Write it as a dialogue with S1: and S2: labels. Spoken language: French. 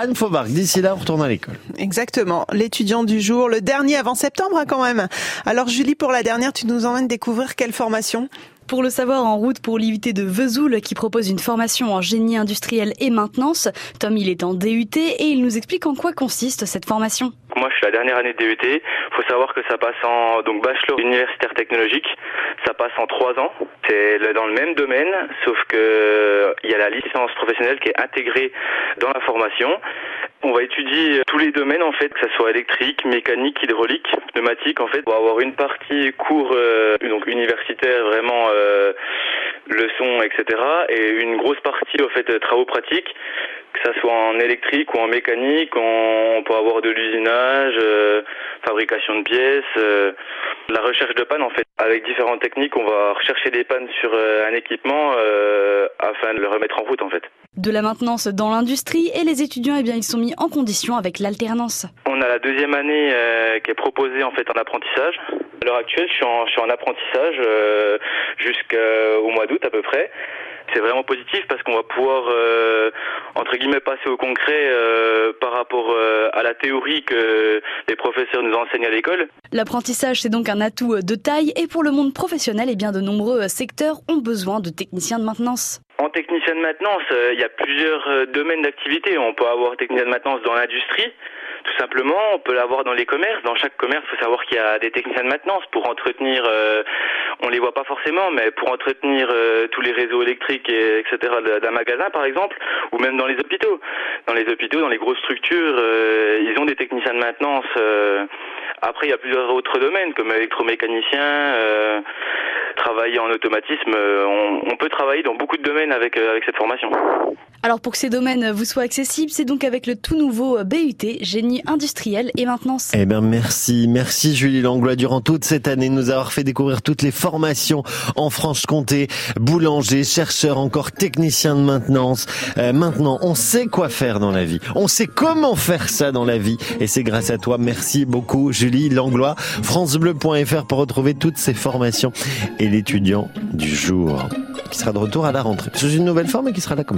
S1: Anne Faubarc. D'ici là, on retourne à l'école.
S2: Exactement. L'étudiant du jour, le dernier avant septembre hein, quand même. Alors Julie, pour la dernière, tu nous emmènes découvrir quelle formation?
S3: Pour le savoir, en route pour l'IUT de Vesoul qui propose une formation en génie industriel et maintenance. Tom, il est en DUT et il nous explique en quoi consiste cette formation.
S4: Moi, je suis la dernière année de DUT. Il faut savoir que ça passe en donc bachelor universitaire technologique. Ça passe en trois ans. C'est dans le même domaine, sauf que il y a la licence professionnelle qui est intégrée dans la formation. On va étudier tous les domaines en fait, que ce soit électrique, mécanique, hydraulique, pneumatique en fait. On va avoir une partie cours euh, donc universitaire vraiment euh, leçons etc. et une grosse partie fait travaux pratiques que ça soit en électrique ou en mécanique, on, peut avoir de l'usinage, euh, fabrication de pièces, euh, la recherche de pannes en fait. Avec différentes techniques, on va rechercher des pannes sur un équipement afin de le remettre en route en fait
S3: de la maintenance dans l'industrie et les étudiants eh bien ils sont mis en condition avec l'alternance.
S4: On a la deuxième année euh, qui est proposée en fait en apprentissage. À l'heure actuelle, je suis en, je suis en apprentissage euh, jusqu'au mois d'août à peu près. C'est vraiment positif parce qu'on va pouvoir euh, entre guillemets passer au concret par rapport à la théorie que les professeurs nous enseignent à l'école.
S3: L'apprentissage c'est donc un atout de taille et pour le monde professionnel, eh bien de nombreux secteurs ont besoin de techniciens de maintenance.
S4: En technicien de maintenance, euh, il y a plusieurs euh, domaines d'activité. On peut avoir technicien de maintenance dans l'industrie, tout simplement. On peut l'avoir dans les commerces. Dans chaque commerce, il faut savoir qu'il y a des techniciens de maintenance pour entretenir. Euh, on les voit pas forcément, mais pour entretenir euh, tous les réseaux électriques et etc. d'un magasin, par exemple, ou même dans les hôpitaux. Dans les hôpitaux, dans les grosses structures, ils ont des techniciens de maintenance. après, il y a plusieurs autres domaines comme électromécanicien travailler en automatisme, euh, on, peut travailler dans beaucoup de domaines avec, euh, avec cette formation.
S3: Alors pour que ces domaines vous soient accessibles, c'est donc avec le tout nouveau BUT, génie industriel et maintenance.
S1: Eh bien merci, merci Julie Langlois durant toute cette année de nous avoir fait découvrir toutes les formations en Franche-Comté, boulanger, chercheur, encore technicien de maintenance. Euh, maintenant, on sait quoi faire dans la vie, on sait comment faire ça dans la vie et c'est grâce à toi. Merci beaucoup Julie Langlois. francebleu.fr pour retrouver toutes ces formations et l'étudiant du jour qui sera de retour à la rentrée. C'est une nouvelle forme et qui sera là quand même.